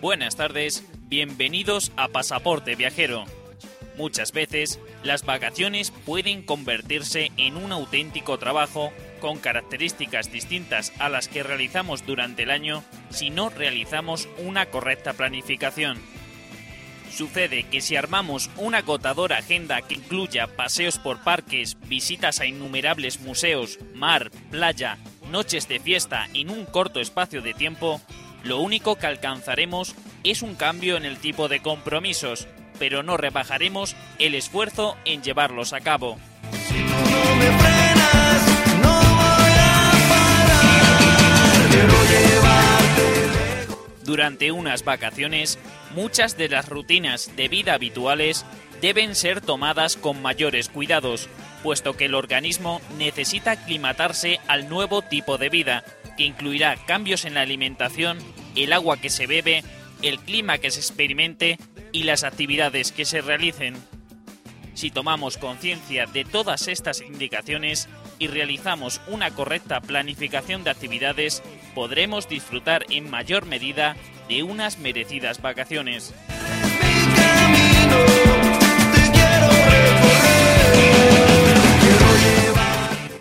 Buenas tardes, bienvenidos a Pasaporte Viajero. Muchas veces, las vacaciones pueden convertirse en un auténtico trabajo con características distintas a las que realizamos durante el año si no realizamos una correcta planificación. Sucede que si armamos una agotadora agenda que incluya paseos por parques, visitas a innumerables museos, mar, playa, noches de fiesta en un corto espacio de tiempo, lo único que alcanzaremos es un cambio en el tipo de compromisos, pero no rebajaremos el esfuerzo en llevarlos a cabo. Durante unas vacaciones, muchas de las rutinas de vida habituales deben ser tomadas con mayores cuidados, puesto que el organismo necesita aclimatarse al nuevo tipo de vida, que incluirá cambios en la alimentación, el agua que se bebe, el clima que se experimente y las actividades que se realicen. Si tomamos conciencia de todas estas indicaciones y realizamos una correcta planificación de actividades, podremos disfrutar en mayor medida de unas merecidas vacaciones.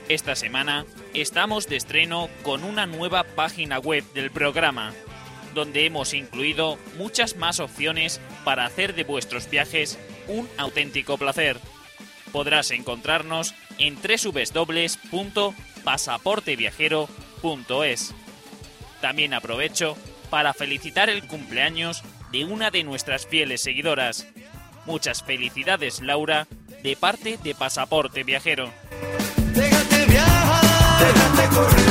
Esta semana estamos de estreno con una nueva página web del programa, donde hemos incluido muchas más opciones para hacer de vuestros viajes un auténtico placer. Podrás encontrarnos en www.pasaporteviajero.es. También aprovecho para felicitar el cumpleaños de una de nuestras fieles seguidoras. Muchas felicidades, Laura, de parte de Pasaporte Viajero. Déjate correr.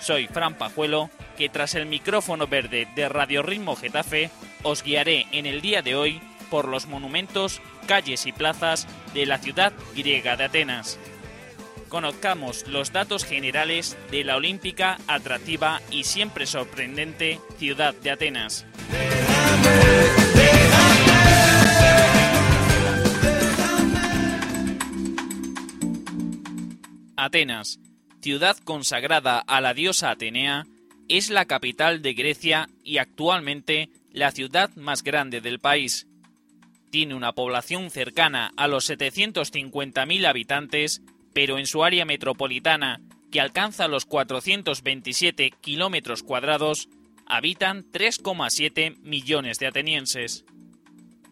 Soy Fran Pajuelo, que tras el micrófono verde de Radio Ritmo Getafe os guiaré en el día de hoy por los monumentos, calles y plazas de la ciudad griega de Atenas. Conozcamos los datos generales de la olímpica, atractiva y siempre sorprendente ciudad de Atenas. Atenas, ciudad consagrada a la diosa Atenea, es la capital de Grecia y actualmente la ciudad más grande del país. Tiene una población cercana a los 750.000 habitantes, pero en su área metropolitana, que alcanza los 427 kilómetros cuadrados, habitan 3,7 millones de atenienses.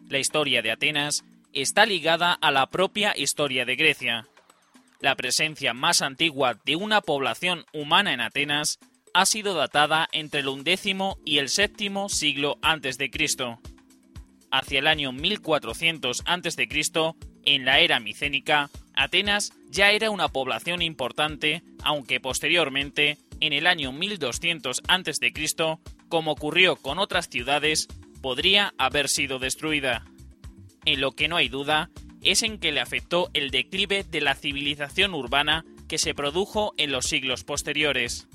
La historia de Atenas está ligada a la propia historia de Grecia. La presencia más antigua de una población humana en Atenas ha sido datada entre el undécimo y el séptimo siglo antes de Cristo. Hacia el año 1400 a.C., en la era micénica, Atenas ya era una población importante, aunque posteriormente, en el año 1200 a.C., como ocurrió con otras ciudades, podría haber sido destruida. En lo que no hay duda es en que le afectó el declive de la civilización urbana que se produjo en los siglos posteriores.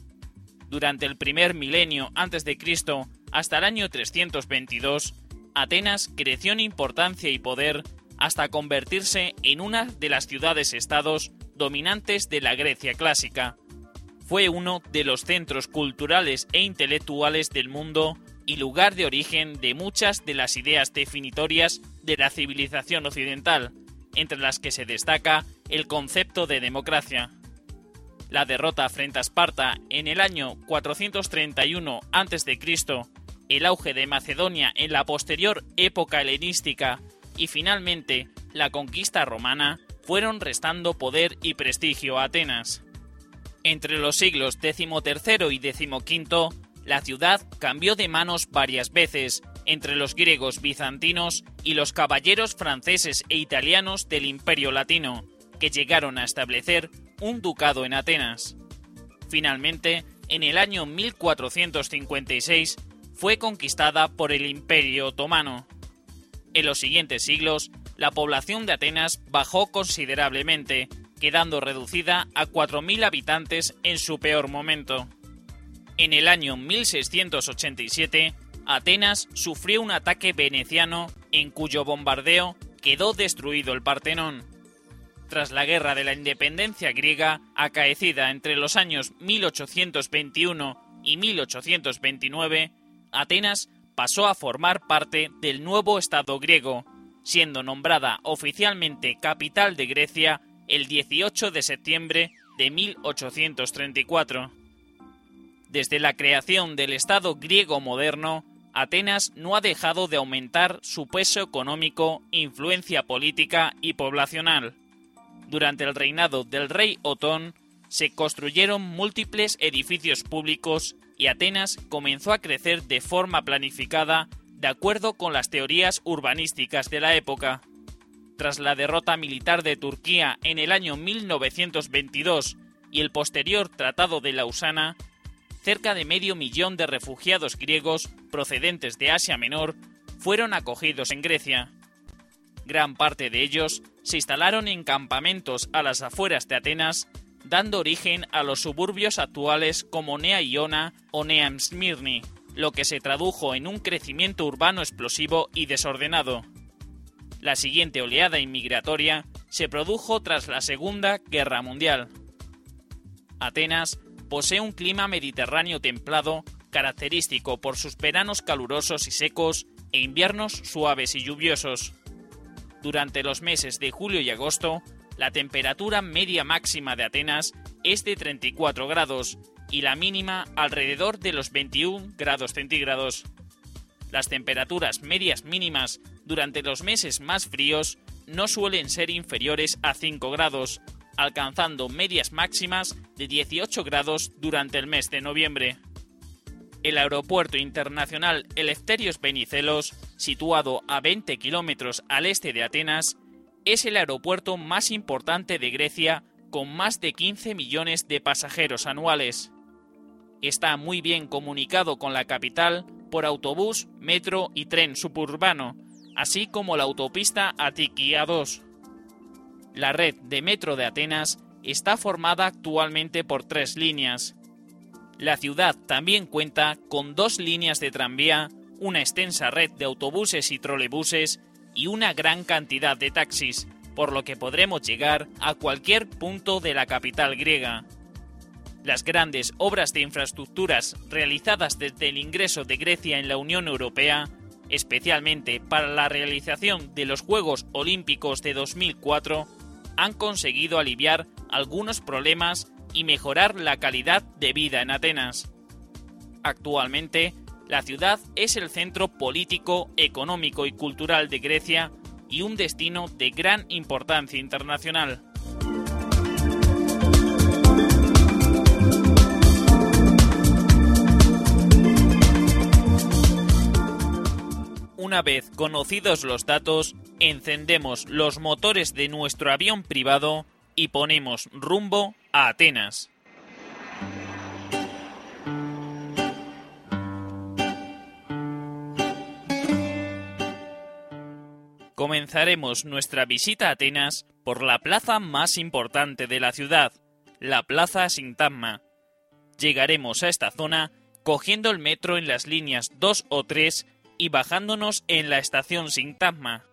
Durante el primer milenio antes de Cristo hasta el año 322, Atenas creció en importancia y poder hasta convertirse en una de las ciudades-estados dominantes de la Grecia clásica. Fue uno de los centros culturales e intelectuales del mundo y lugar de origen de muchas de las ideas definitorias de la civilización occidental, entre las que se destaca el concepto de democracia. La derrota frente a Esparta en el año 431 a.C., el auge de Macedonia en la posterior época helenística y finalmente la conquista romana fueron restando poder y prestigio a Atenas. Entre los siglos XIII y XV, la ciudad cambió de manos varias veces entre los griegos bizantinos y los caballeros franceses e italianos del Imperio Latino, que llegaron a establecer un ducado en Atenas. Finalmente, en el año 1456, fue conquistada por el Imperio Otomano. En los siguientes siglos, la población de Atenas bajó considerablemente, quedando reducida a 4.000 habitantes en su peor momento. En el año 1687, Atenas sufrió un ataque veneciano en cuyo bombardeo quedó destruido el Partenón. Tras la Guerra de la Independencia griega, acaecida entre los años 1821 y 1829, Atenas pasó a formar parte del nuevo Estado griego, siendo nombrada oficialmente capital de Grecia el 18 de septiembre de 1834. Desde la creación del Estado griego moderno, Atenas no ha dejado de aumentar su peso económico, influencia política y poblacional. Durante el reinado del rey Otón se construyeron múltiples edificios públicos y Atenas comenzó a crecer de forma planificada de acuerdo con las teorías urbanísticas de la época. Tras la derrota militar de Turquía en el año 1922 y el posterior Tratado de Lausana, cerca de medio millón de refugiados griegos procedentes de Asia Menor fueron acogidos en Grecia. Gran parte de ellos se instalaron en campamentos a las afueras de Atenas, dando origen a los suburbios actuales como Nea Iona o Nea Smyrni, lo que se tradujo en un crecimiento urbano explosivo y desordenado. La siguiente oleada inmigratoria se produjo tras la Segunda Guerra Mundial. Atenas posee un clima mediterráneo templado, característico por sus veranos calurosos y secos e inviernos suaves y lluviosos. Durante los meses de julio y agosto, la temperatura media máxima de Atenas es de 34 grados y la mínima alrededor de los 21 grados centígrados. Las temperaturas medias mínimas durante los meses más fríos no suelen ser inferiores a 5 grados, alcanzando medias máximas de 18 grados durante el mes de noviembre. El aeropuerto internacional Eleftherios Benicelos, situado a 20 kilómetros al este de Atenas, es el aeropuerto más importante de Grecia con más de 15 millones de pasajeros anuales. Está muy bien comunicado con la capital por autobús, metro y tren suburbano, así como la autopista Atiki A2. La red de metro de Atenas está formada actualmente por tres líneas. La ciudad también cuenta con dos líneas de tranvía, una extensa red de autobuses y trolebuses y una gran cantidad de taxis, por lo que podremos llegar a cualquier punto de la capital griega. Las grandes obras de infraestructuras realizadas desde el ingreso de Grecia en la Unión Europea, especialmente para la realización de los Juegos Olímpicos de 2004, han conseguido aliviar algunos problemas y mejorar la calidad de vida en Atenas. Actualmente, la ciudad es el centro político, económico y cultural de Grecia y un destino de gran importancia internacional. Una vez conocidos los datos, encendemos los motores de nuestro avión privado y ponemos rumbo a Atenas. Comenzaremos nuestra visita a Atenas por la plaza más importante de la ciudad, la Plaza Sintagma. Llegaremos a esta zona cogiendo el metro en las líneas 2 o 3 y bajándonos en la estación Sintagma.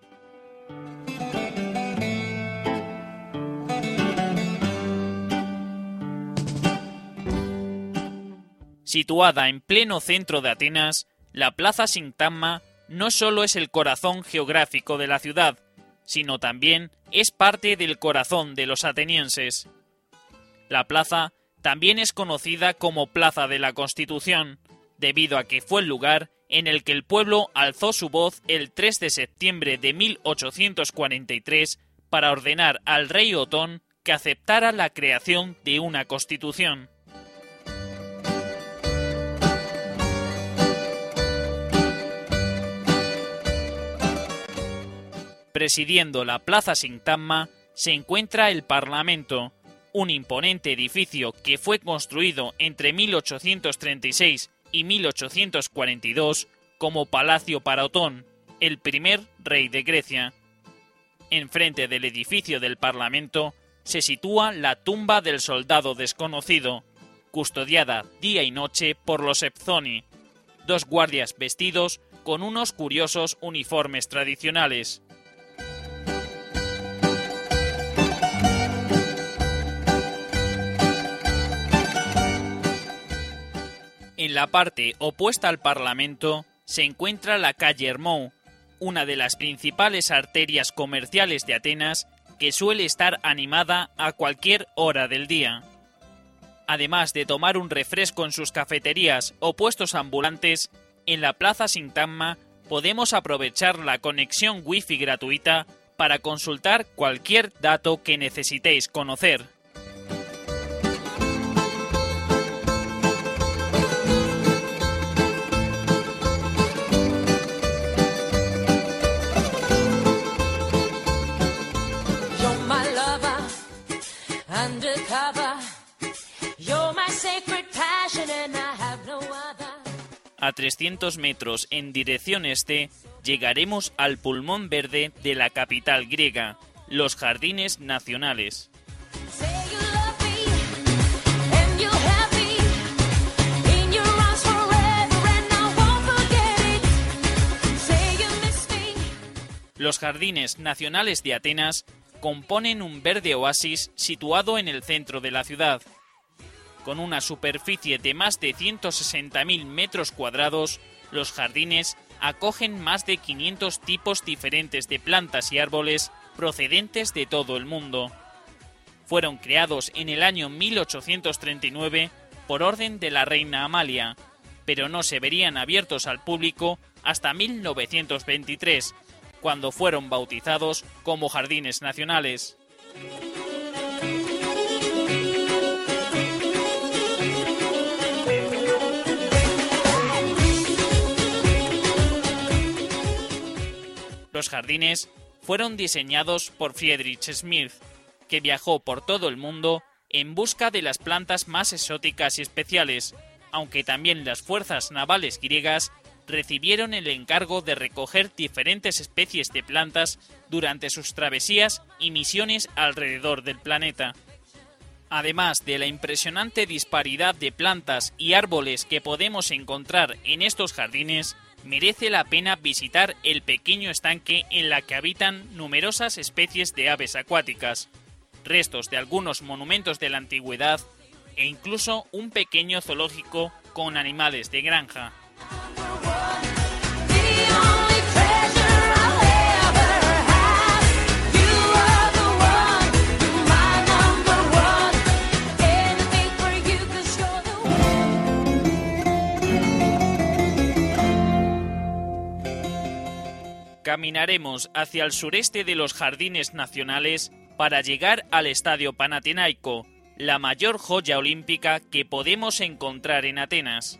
Situada en pleno centro de Atenas, la Plaza Sintagma no solo es el corazón geográfico de la ciudad, sino también es parte del corazón de los atenienses. La plaza También es conocida como Plaza de la Constitución, debido a que fue el lugar en el que el pueblo alzó su voz el 3 de septiembre de 1843 para ordenar al rey Otón que aceptara la creación de una constitución. Presidiendo la Plaza Sintagma se encuentra el Parlamento, un imponente edificio que fue construido entre 1836 y 1842 como palacio para Otón, el primer rey de Grecia. Enfrente del edificio del Parlamento se sitúa la tumba del soldado desconocido, custodiada día y noche por los Epzoni, dos guardias vestidos con unos curiosos uniformes tradicionales. En la parte opuesta al Parlamento se encuentra la calle Hermou, una de las principales arterias comerciales de Atenas que suele estar animada a cualquier hora del día. Además de tomar un refresco en sus cafeterías o puestos ambulantes, en la Plaza Sintagma podemos aprovechar la conexión Wi-Fi gratuita para consultar cualquier dato que necesitéis conocer. A 300 metros en dirección este, llegaremos al pulmón verde de la capital griega, los Jardines Nacionales. Los Jardines Nacionales de Atenas componen un verde oasis situado en el centro de la ciudad. Con una superficie de más de 160.000 metros cuadrados, los jardines acogen más de 500 tipos diferentes de plantas y árboles procedentes de todo el mundo. Fueron creados en el año 1839 por orden de la reina Amalia, pero no se verían abiertos al público hasta 1923, cuando fueron bautizados como jardines nacionales. Los jardines fueron diseñados por Friedrich Smith, que viajó por todo el mundo en busca de las plantas más exóticas y especiales, aunque también las fuerzas navales griegas recibieron el encargo de recoger diferentes especies de plantas durante sus travesías y misiones alrededor del planeta. Además de la impresionante disparidad de plantas y árboles que podemos encontrar en estos jardines, merece la pena visitar el pequeño estanque en la que habitan numerosas especies de aves acuáticas, restos de algunos monumentos de la antigüedad e incluso un pequeño zoológico con animales de granja. Caminaremos hacia el sureste de los jardines nacionales para llegar al Estadio Panathinaiko, la mayor joya olímpica que podemos encontrar en Atenas.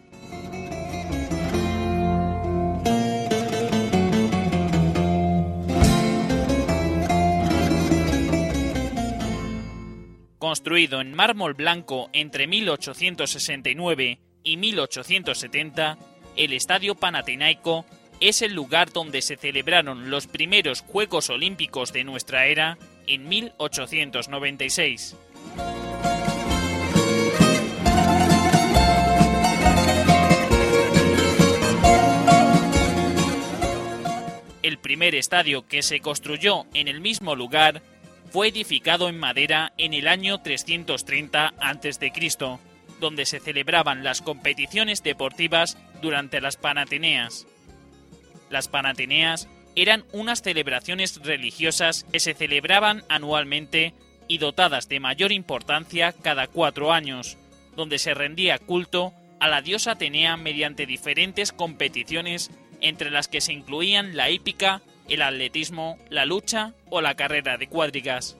Construido en mármol blanco entre 1869 y 1870, el Estadio Panathinaiko es el lugar donde se celebraron los primeros Juegos Olímpicos de nuestra era en 1896. El primer estadio que se construyó en el mismo lugar fue edificado en madera en el año 330 a.C., donde se celebraban las competiciones deportivas durante las Panateneas. Las Panateneas eran unas celebraciones religiosas que se celebraban anualmente y dotadas de mayor importancia cada cuatro años, donde se rendía culto a la diosa Atenea mediante diferentes competiciones entre las que se incluían la hípica, el atletismo, la lucha o la carrera de cuadrigas.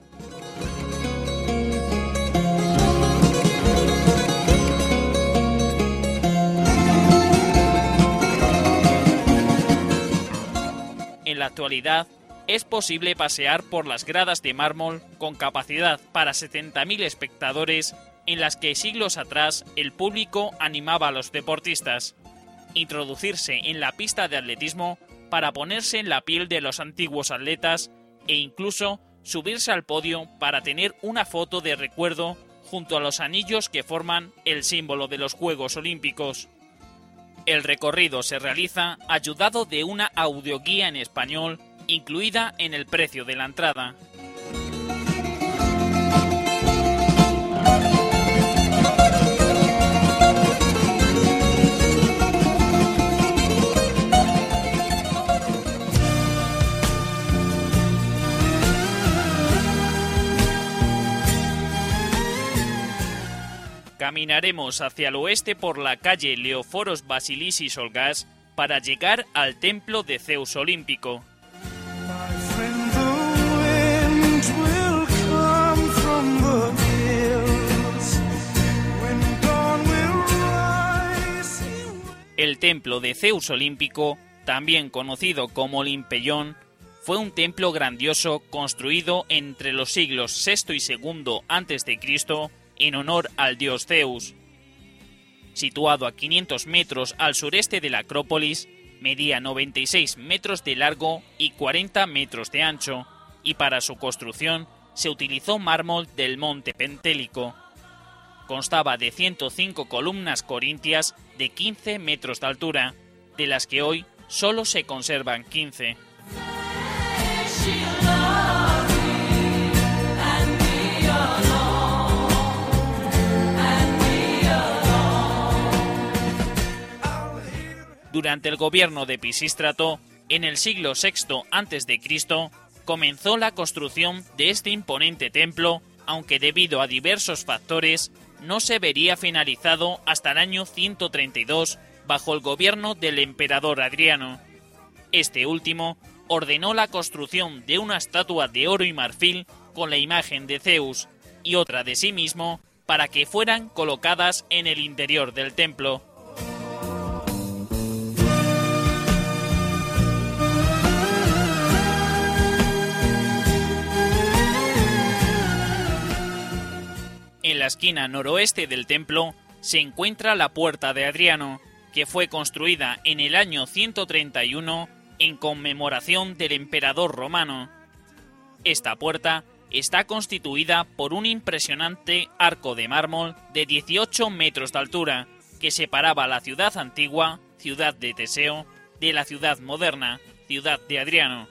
Actualidad, es posible pasear por las gradas de mármol con capacidad para 70.000 espectadores en las que siglos atrás el público animaba a los deportistas. Introducirse en la pista de atletismo para ponerse en la piel de los antiguos atletas e incluso subirse al podio para tener una foto de recuerdo junto a los anillos que forman el símbolo de los Juegos Olímpicos. El recorrido se realiza ayudado de una audioguía en español incluida en el precio de la entrada. Caminaremos hacia el oeste por la calle Leoforos Basilisis Olgas para llegar al templo de Zeus Olímpico. El templo de Zeus Olímpico, también conocido como Limpellón, fue un templo grandioso construido entre los siglos VI y II a.C. en honor al dios Zeus. Situado a 500 metros al sureste de la Acrópolis, medía 96 metros de largo y 40 metros de ancho, y para su construcción se utilizó mármol del monte Pentélico. Constaba de 105 columnas corintias de 15 metros de altura, de las que hoy solo se conservan 15. Durante el gobierno de Pisístrato, en el siglo VI a.C., comenzó la construcción de este imponente templo, aunque debido a diversos factores no se vería finalizado hasta el año 132 bajo el gobierno del emperador Adriano. Este último ordenó la construcción de una estatua de oro y marfil con la imagen de Zeus y otra de sí mismo para que fueran colocadas en el interior del templo. En la esquina noroeste del templo se encuentra la Puerta de Adriano, que fue construida en el año 131 en conmemoración del emperador romano. Esta puerta está constituida por un impresionante arco de mármol de 18 metros de altura que separaba la ciudad antigua, ciudad de Teseo, de la ciudad moderna, ciudad de Adriano.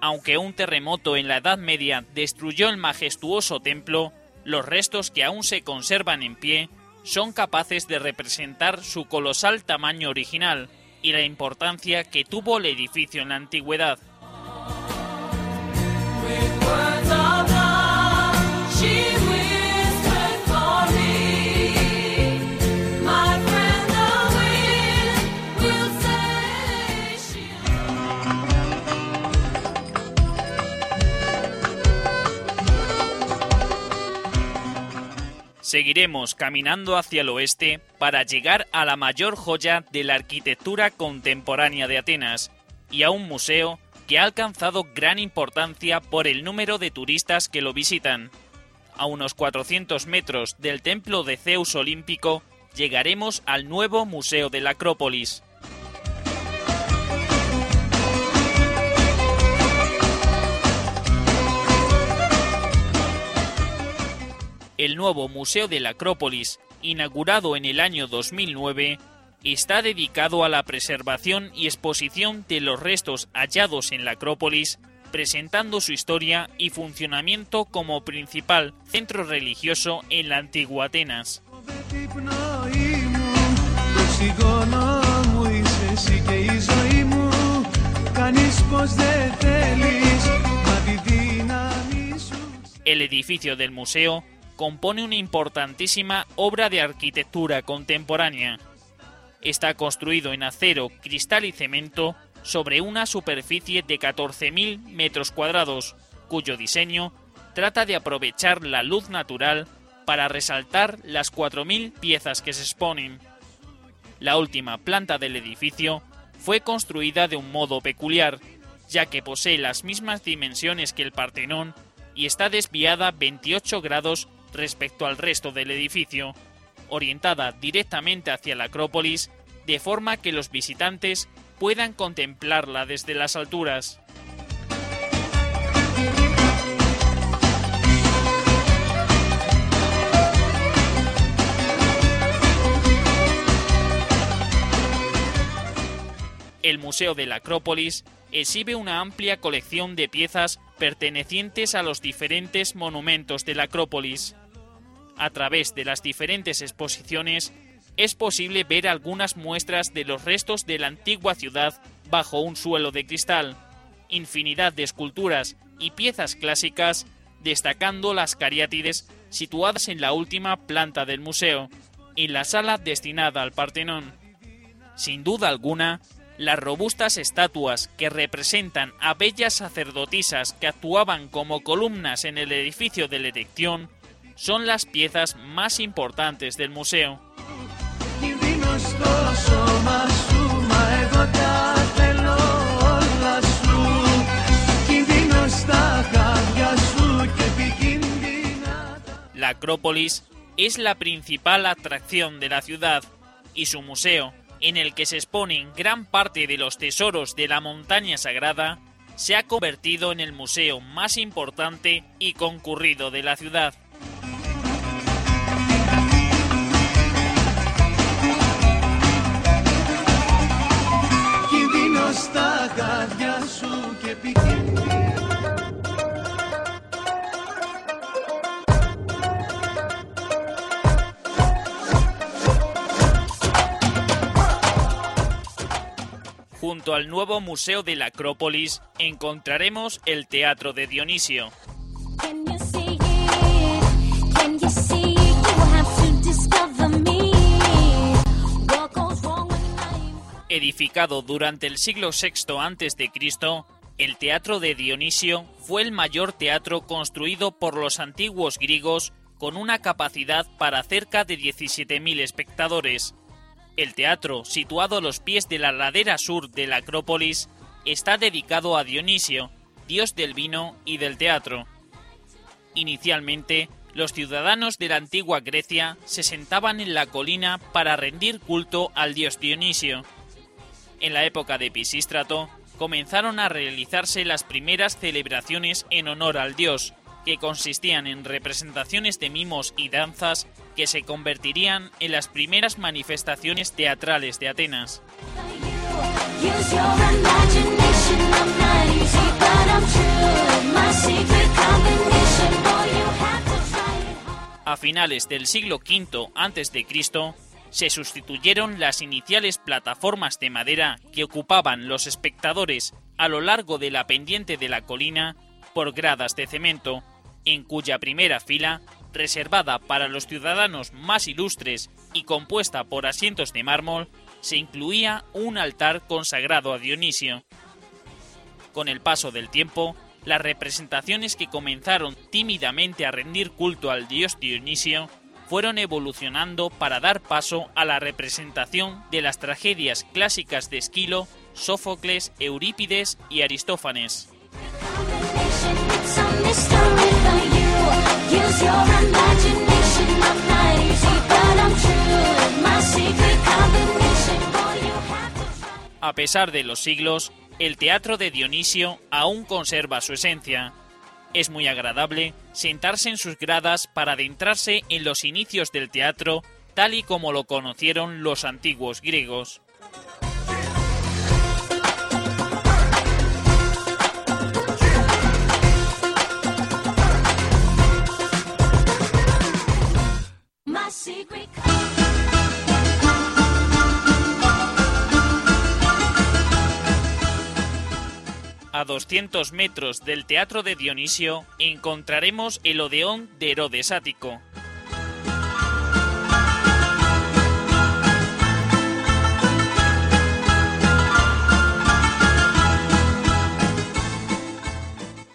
Aunque un terremoto en la Edad Media destruyó el majestuoso templo, los restos que aún se conservan en pie son capaces de representar su colosal tamaño original y la importancia que tuvo el edificio en la antigüedad. Seguiremos caminando hacia el oeste para llegar a la mayor joya de la arquitectura contemporánea de Atenas y a un museo que ha alcanzado gran importancia por el número de turistas que lo visitan. A unos 400 metros del templo de Zeus Olímpico llegaremos al nuevo Museo de la Acrópolis. El nuevo Museo de la Acrópolis, inaugurado en el año 2009, está dedicado a la preservación y exposición de los restos hallados en la Acrópolis, presentando su historia y funcionamiento como principal centro religioso en la antigua Atenas. El edificio del museo compone una importantísima obra de arquitectura contemporánea. Está construido en acero, cristal y cemento sobre una superficie de 14.000 metros cuadrados, cuyo diseño trata de aprovechar la luz natural para resaltar las 4.000 piezas que se exponen. La última planta del edificio fue construida de un modo peculiar, ya que posee las mismas dimensiones que el Partenón y está desviada 28 grados respecto al resto del edificio, orientada directamente hacia la Acrópolis, de forma que los visitantes puedan contemplarla desde las alturas. El Museo de la Acrópolis exhibe una amplia colección de piezas pertenecientes a los diferentes monumentos de la Acrópolis. A través de las diferentes exposiciones es posible ver algunas muestras de los restos de la antigua ciudad bajo un suelo de cristal, infinidad de esculturas y piezas clásicas, destacando las cariátides situadas en la última planta del museo, en la sala destinada al Partenón. Sin duda alguna, las robustas estatuas que representan a bellas sacerdotisas que actuaban como columnas en el edificio de la detección son las piezas más importantes del museo. La Acrópolis es la principal atracción de la ciudad y su museo en el que se exponen gran parte de los tesoros de la montaña sagrada, se ha convertido en el museo más importante y concurrido de la ciudad. Κινδύνω στα χάδια σου Και επικίνδυνα Junto al nuevo Museo de la Acrópolis encontraremos el Teatro de Dionisio, Edificado durante el siglo VI a.C., el Teatro de Dionisio fue el mayor teatro construido por los antiguos griegos con una capacidad para cerca de 17.000 espectadores. El teatro, situado a los pies de la ladera sur de la Acrópolis, está dedicado a Dionisio, dios del vino y del teatro. Inicialmente, los ciudadanos de la antigua Grecia se sentaban en la colina para rendir culto al dios Dionisio. En la época de Pisístrato, comenzaron a realizarse las primeras celebraciones en honor al dios, que consistían en representaciones de mimos y danzas que se convertirían en las primeras manifestaciones teatrales de Atenas. A finales del siglo V a.C., se sustituyeron las iniciales plataformas de madera que ocupaban los espectadores a lo largo de la pendiente de la colina por gradas de cemento, en cuya primera fila, reservada para los ciudadanos más ilustres y compuesta por asientos de mármol, se incluía un altar consagrado a Dionisio. Con el paso del tiempo, las representaciones que comenzaron tímidamente a rendir culto al dios Dionisio fueron evolucionando para dar paso a la representación de las tragedias clásicas de Esquilo, Sófocles, Eurípides y Aristófanes. A pesar de los siglos, el teatro de Dionisio aún conserva su esencia. Es muy agradable sentarse en sus gradas para adentrarse en los inicios del teatro tal y como lo conocieron los antiguos griegos. a 200 metros del Teatro de Dionisio, encontraremos el Odeón de Herodes Ático.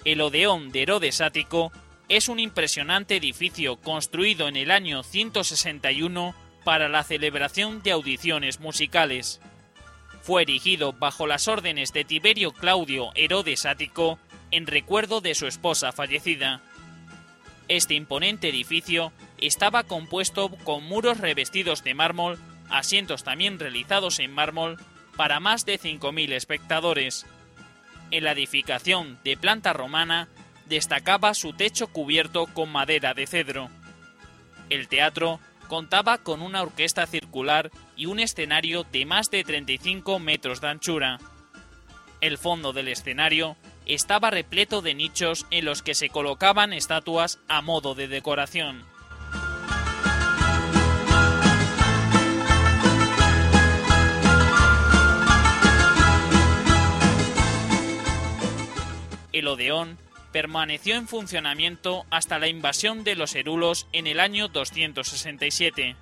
El Odeón de Herodes Ático es un impresionante edificio construido en el año 161 para la celebración de audiciones musicales. Fue erigido bajo las órdenes de Tiberio Claudio Herodes Ático en recuerdo de su esposa fallecida. Este imponente edificio estaba compuesto con muros revestidos de mármol, asientos también realizados en mármol, para más de 5.000 espectadores. En la edificación de planta romana destacaba su techo cubierto con madera de cedro. El teatro contaba con una orquesta circular y un escenario de más de 35 metros de anchura. El fondo del escenario estaba repleto de nichos en los que se colocaban estatuas a modo de decoración. El Odeón permaneció en funcionamiento hasta la invasión de los Herulos en el año 267.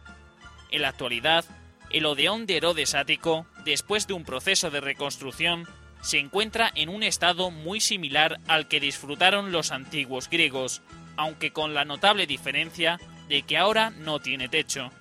En la actualidad, el Odeón de Herodes Ático, después de un proceso de reconstrucción, se encuentra en un estado muy similar al que disfrutaron los antiguos griegos, aunque con la notable diferencia de que ahora no tiene techo.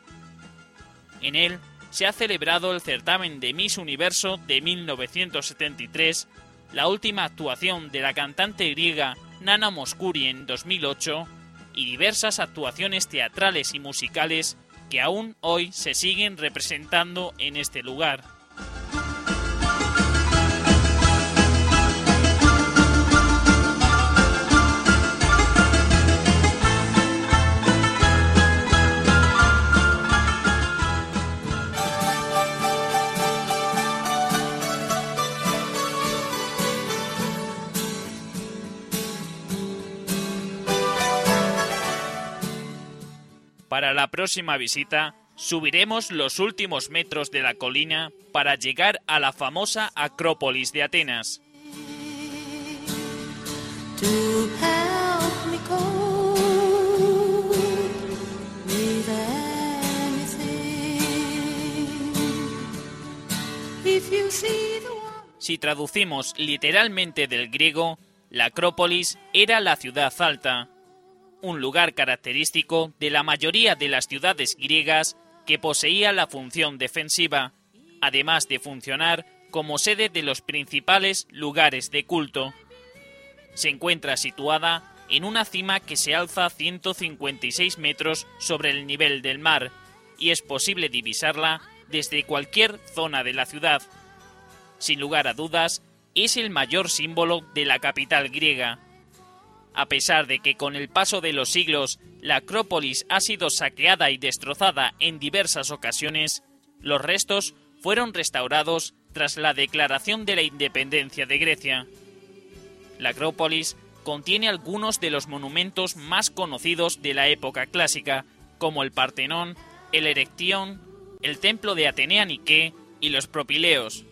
En él se ha celebrado el certamen de Miss Universo de 1973, la última actuación de la cantante griega Nana Mouskouri en 2008 y diversas actuaciones teatrales y musicales que aún hoy se siguen representando en este lugar. La próxima visita, subiremos los últimos metros de la colina para llegar a la famosa Acrópolis de Atenas. Si traducimos literalmente del griego, la Acrópolis era la ciudad alta, un lugar característico de la mayoría de las ciudades griegas que poseía la función defensiva, además de funcionar como sede de los principales lugares de culto. Se encuentra situada en una cima que se alza 156 metros sobre el nivel del mar y es posible divisarla desde cualquier zona de la ciudad. Sin lugar a dudas, es el mayor símbolo de la capital griega. A pesar de que con el paso de los siglos la Acrópolis ha sido saqueada y destrozada en diversas ocasiones, los restos fueron restaurados tras la declaración de la independencia de Grecia. La Acrópolis contiene algunos de los monumentos más conocidos de la época clásica, como el Partenón, el Erectión, el Templo de Atenea Nike y los Propileos.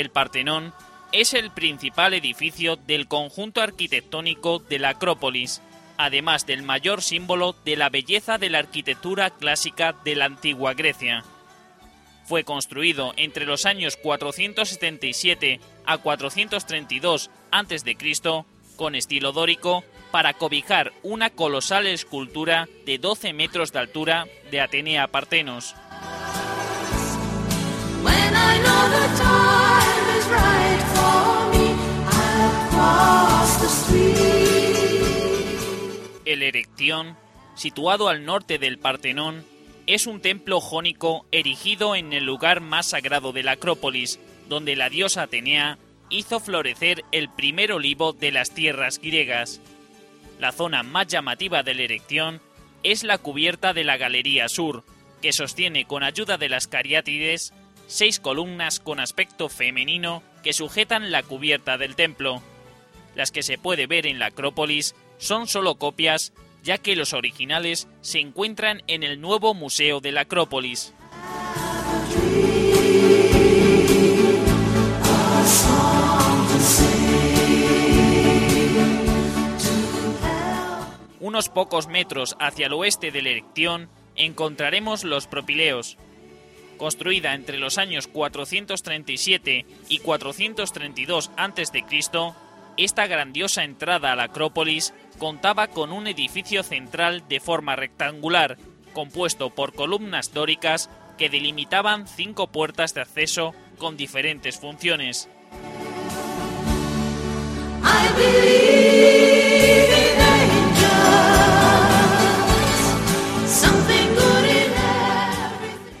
El Partenón es el principal edificio del conjunto arquitectónico de la Acrópolis, además del mayor símbolo de la belleza de la arquitectura clásica de la antigua Grecia. Fue construido entre los años 477 a 432 a.C. con estilo dórico para cobijar una colosal escultura de 12 metros de altura de Atenea Partenos. El Erectión, situado al norte del Partenón, es un templo jónico erigido en el lugar más sagrado de la Acrópolis, donde la diosa Atenea hizo florecer el primer olivo de las tierras griegas. La zona más llamativa del Erectión es la cubierta de la Galería Sur, que sostiene con ayuda de las cariátides seis columnas con aspecto femenino que sujetan la cubierta del templo. Las que se puede ver en la Acrópolis son solo copias, ya que los originales se encuentran en el nuevo Museo de la Acrópolis. Unos pocos metros hacia el oeste del Erectión encontraremos los Propileos. Construida entre los años 437 y 432 a.C., esta grandiosa entrada a la Acrópolis contaba con un edificio central de forma rectangular, compuesto por columnas dóricas que delimitaban cinco puertas de acceso con diferentes funciones.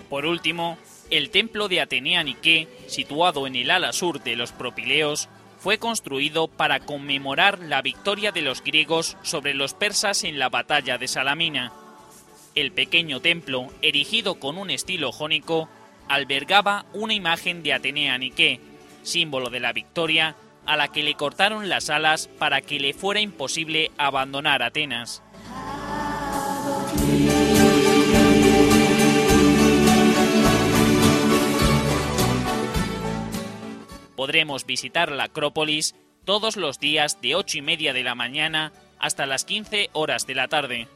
Por último, el templo de Atenea Nike, situado en el ala sur de los Propileos, fue construido para conmemorar la victoria de los griegos sobre los persas en la batalla de Salamina. El pequeño templo, erigido con un estilo jónico, albergaba una imagen de Atenea Nike, símbolo de la victoria, a la que le cortaron las alas para que le fuera imposible abandonar Atenas. Podremos visitar la Acrópolis todos los días de 8 y media de la mañana hasta las 15 horas de la tarde.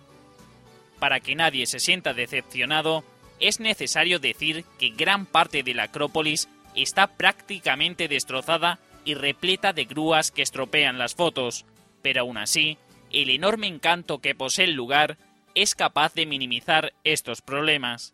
Para que nadie se sienta decepcionado, es necesario decir que gran parte de la Acrópolis está prácticamente destrozada y repleta de grúas que estropean las fotos, pero aún así, el enorme encanto que posee el lugar es capaz de minimizar estos problemas.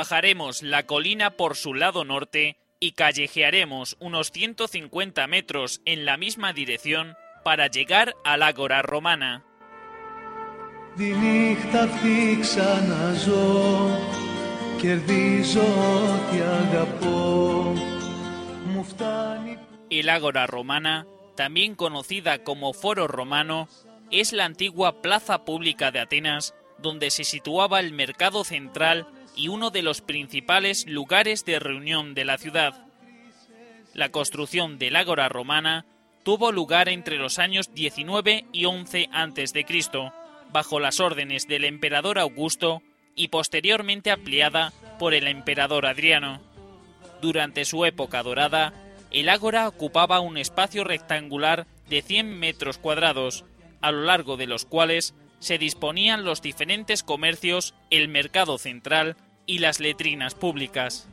Bajaremos la colina por su lado norte y callejearemos unos 150 metros en la misma dirección para llegar al ágora romana. El ágora romana, también conocida como Foro Romano, es la antigua plaza pública de Atenas donde se situaba el mercado central y uno de los principales lugares de reunión de la ciudad. La construcción del Ágora Romana tuvo lugar entre los años 19 y 11 a.C., bajo las órdenes del emperador Augusto y posteriormente ampliada por el emperador Adriano. Durante su época dorada, el ágora ocupaba un espacio rectangular de 100 metros cuadrados, a lo largo de los cuales se disponían los diferentes comercios, el mercado central y las letrinas públicas.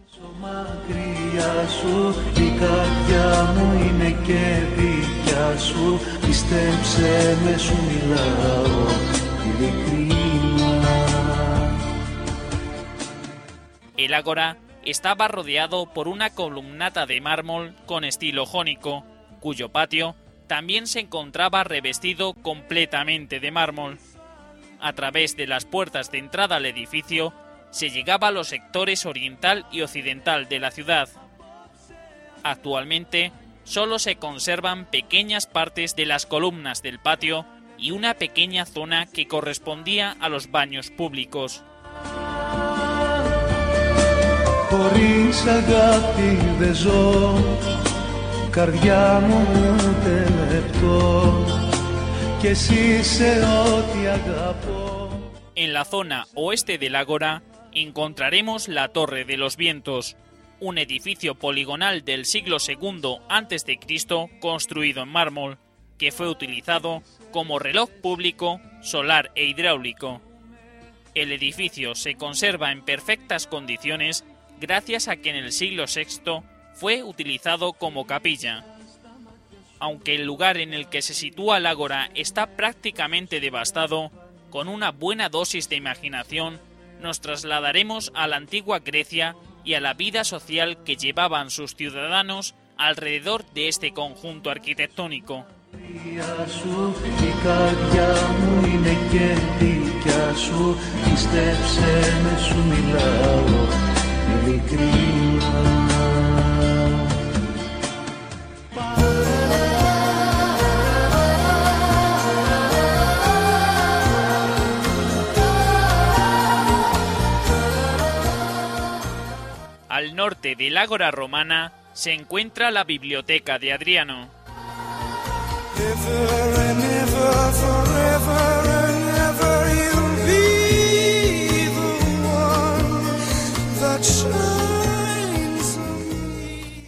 El ágora estaba rodeado por una columnata de mármol con estilo jónico, cuyo patio también se encontraba revestido completamente de mármol. A través de las puertas de entrada al edificio se llegaba a los sectores oriental y occidental de la ciudad. Actualmente solo se conservan pequeñas partes de las columnas del patio y una pequeña zona que correspondía a los baños públicos. En la zona oeste del Ágora encontraremos la Torre de los Vientos, un edificio poligonal del siglo II a.C. construido en mármol, que fue utilizado como reloj público, solar e hidráulico. El edificio se conserva en perfectas condiciones gracias a que en el siglo VI fue utilizado como capilla. Aunque el lugar en el que se sitúa el ágora está prácticamente devastado, con una buena dosis de imaginación nos trasladaremos a la antigua Grecia y a la vida social que llevaban sus ciudadanos alrededor de este conjunto arquitectónico. Norte del ágora romana se encuentra la biblioteca de Adriano.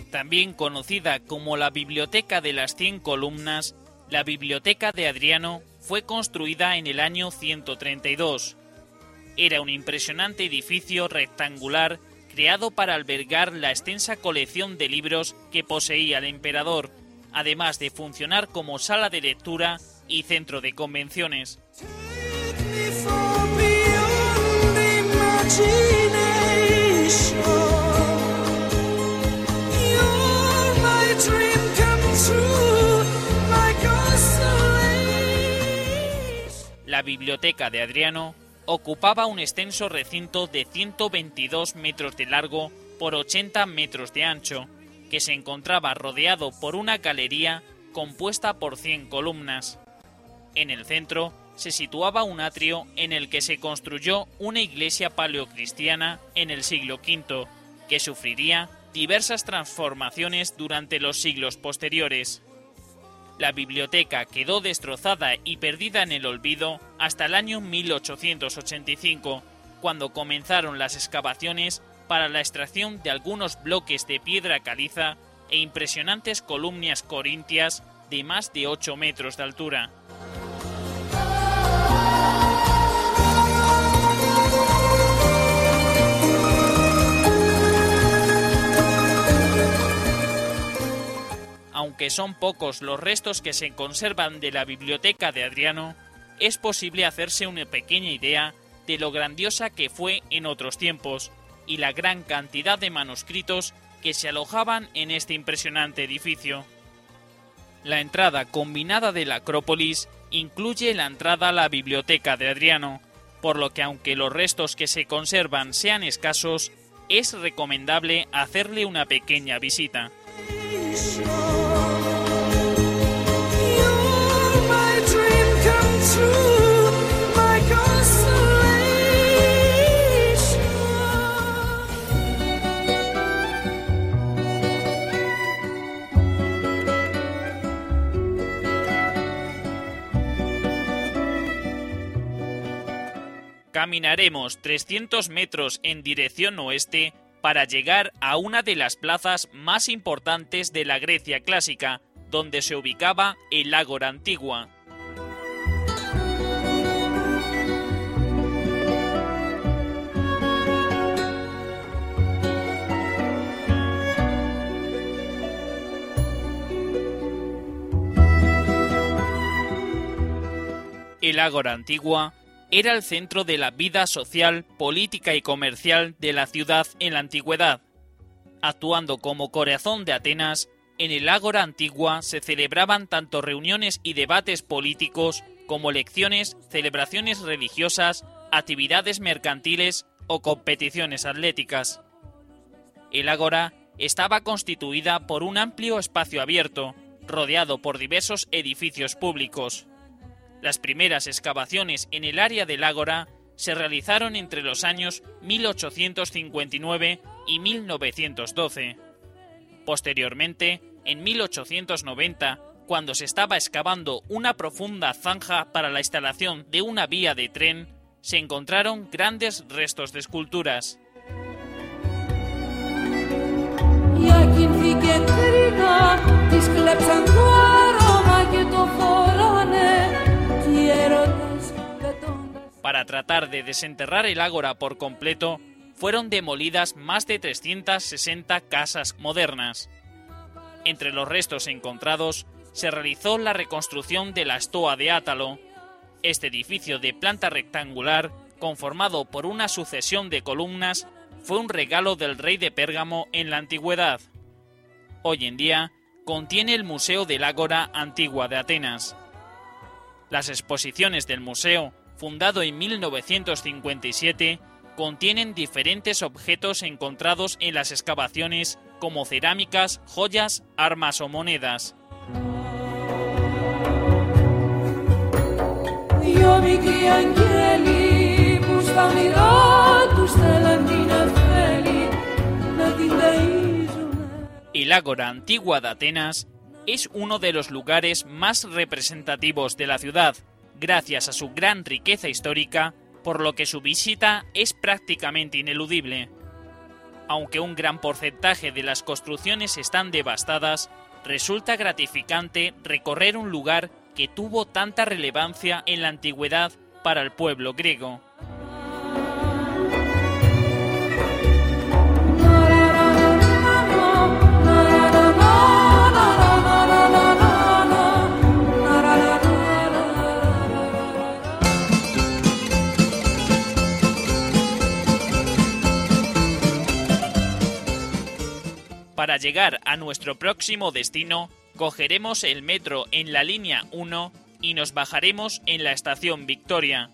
También conocida como la Biblioteca de las Cien Columnas, la Biblioteca de Adriano fue construida en el año 132. Era un impresionante edificio rectangular creado para albergar la extensa colección de libros que poseía el emperador, además de funcionar como sala de lectura y centro de convenciones. La biblioteca de Adriano ocupaba un extenso recinto de 122 metros de largo por 80 metros de ancho, que se encontraba rodeado por una galería compuesta por 100 columnas. En el centro se situaba un atrio en el que se construyó una iglesia paleocristiana en el siglo V, que sufriría diversas transformaciones durante los siglos posteriores. La biblioteca quedó destrozada y perdida en el olvido hasta el año 1885, cuando comenzaron las excavaciones para la extracción de algunos bloques de piedra caliza e impresionantes columnas corintias de más de 8 metros de altura. Aunque son pocos los restos que se conservan de la biblioteca de Adriano, es posible hacerse una pequeña idea de lo grandiosa que fue en otros tiempos y la gran cantidad de manuscritos que se alojaban en este impresionante edificio. La entrada combinada de la Acrópolis incluye la entrada a la biblioteca de Adriano, por lo que aunque los restos que se conservan sean escasos, es recomendable hacerle una pequeña visita. Caminaremos 300 metros en dirección oeste para llegar a una de las plazas más importantes de la Grecia clásica, donde se ubicaba el Ágora Antigua. El Ágora Antigua era el centro de la vida social, política y comercial de la ciudad en la antigüedad. Actuando como corazón de Atenas, en el Ágora Antigua se celebraban tanto reuniones y debates políticos como lecciones, celebraciones religiosas, actividades mercantiles o competiciones atléticas. El Ágora estaba constituida por un amplio espacio abierto, rodeado por diversos edificios públicos. Las primeras excavaciones en el área del Ágora se realizaron entre los años 1859 y 1912. Posteriormente, en 1890, cuando se estaba excavando una profunda zanja para la instalación de una vía de tren, se encontraron grandes restos de esculturas. Para tratar de desenterrar el ágora por completo, fueron demolidas más de 360 casas modernas. Entre los restos encontrados se realizó la reconstrucción de la estoa de Átalo. Este edificio de planta rectangular, conformado por una sucesión de columnas, fue un regalo del rey de Pérgamo en la antigüedad. Hoy en día contiene el Museo del Ágora Antigua de Atenas. Las exposiciones del museo, fundado en 1957, contienen diferentes objetos encontrados en las excavaciones como cerámicas, joyas, armas o monedas. El ágora antigua de Atenas es uno de los lugares más representativos de la ciudad, gracias a su gran riqueza histórica, por lo que su visita es prácticamente ineludible. Aunque un gran porcentaje de las construcciones están devastadas, resulta gratificante recorrer un lugar que tuvo tanta relevancia en la antigüedad para el pueblo griego. Para llegar a nuestro próximo destino, cogeremos el metro en la línea 1 y nos bajaremos en la estación Victoria.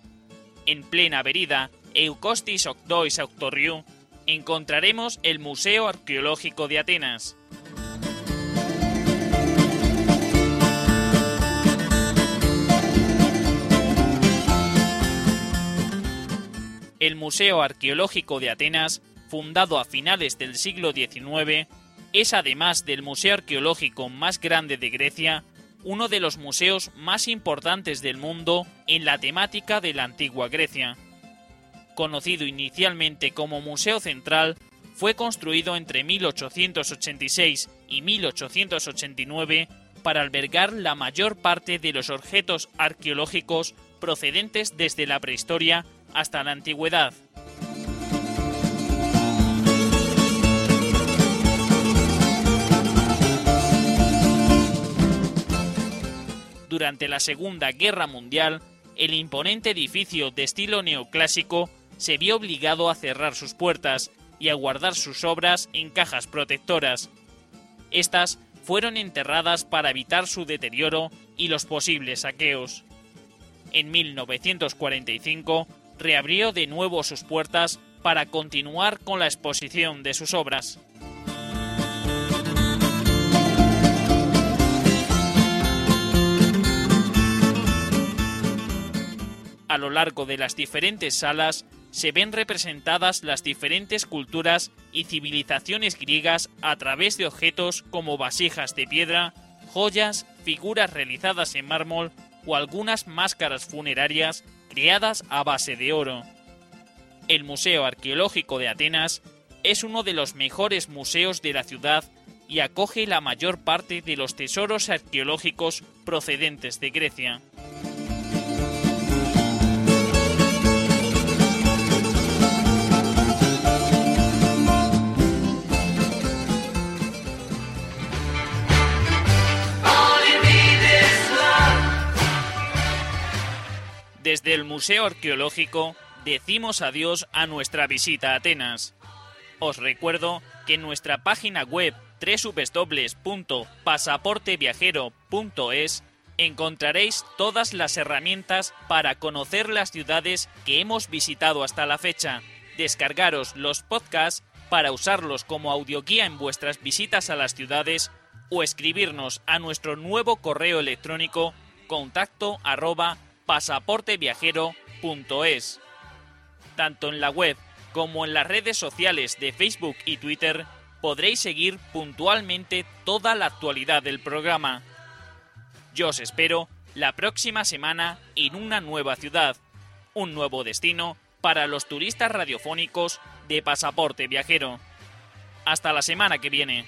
En plena avenida Eukostis Okdois Octorriu encontraremos el Museo Arqueológico de Atenas. El Museo Arqueológico de Atenas, fundado a finales del siglo XIX, es además del museo arqueológico más grande de Grecia, uno de los museos más importantes del mundo en la temática de la antigua Grecia. Conocido inicialmente como Museo Central, fue construido entre 1886 y 1889 para albergar la mayor parte de los objetos arqueológicos procedentes desde la prehistoria hasta la antigüedad. Durante la Segunda Guerra Mundial, el imponente edificio de estilo neoclásico se vio obligado a cerrar sus puertas y a guardar sus obras en cajas protectoras. Estas fueron enterradas para evitar su deterioro y los posibles saqueos. En 1945 reabrió de nuevo sus puertas para continuar con la exposición de sus obras. A lo largo de las diferentes salas se ven representadas las diferentes culturas y civilizaciones griegas a través de objetos como vasijas de piedra, joyas, figuras realizadas en mármol o algunas máscaras funerarias creadas a base de oro. El Museo Arqueológico de Atenas es uno de los mejores museos de la ciudad y acoge la mayor parte de los tesoros arqueológicos procedentes de Grecia. Desde el Museo Arqueológico decimos adiós a nuestra visita a Atenas. Os recuerdo que en nuestra página web www.pasaporteviajero.es encontraréis todas las herramientas para conocer las ciudades que hemos visitado hasta la fecha, descargaros los podcasts para usarlos como audioguía en vuestras visitas a las ciudades o escribirnos a nuestro nuevo correo electrónico contacto pasaporteviajero.es. Tanto en la web como en las redes sociales de Facebook y Twitter podréis seguir puntualmente toda la actualidad del programa. Yo os espero la próxima semana en una nueva ciudad, un nuevo destino para los turistas radiofónicos de Pasaporte Viajero. Hasta la semana que viene.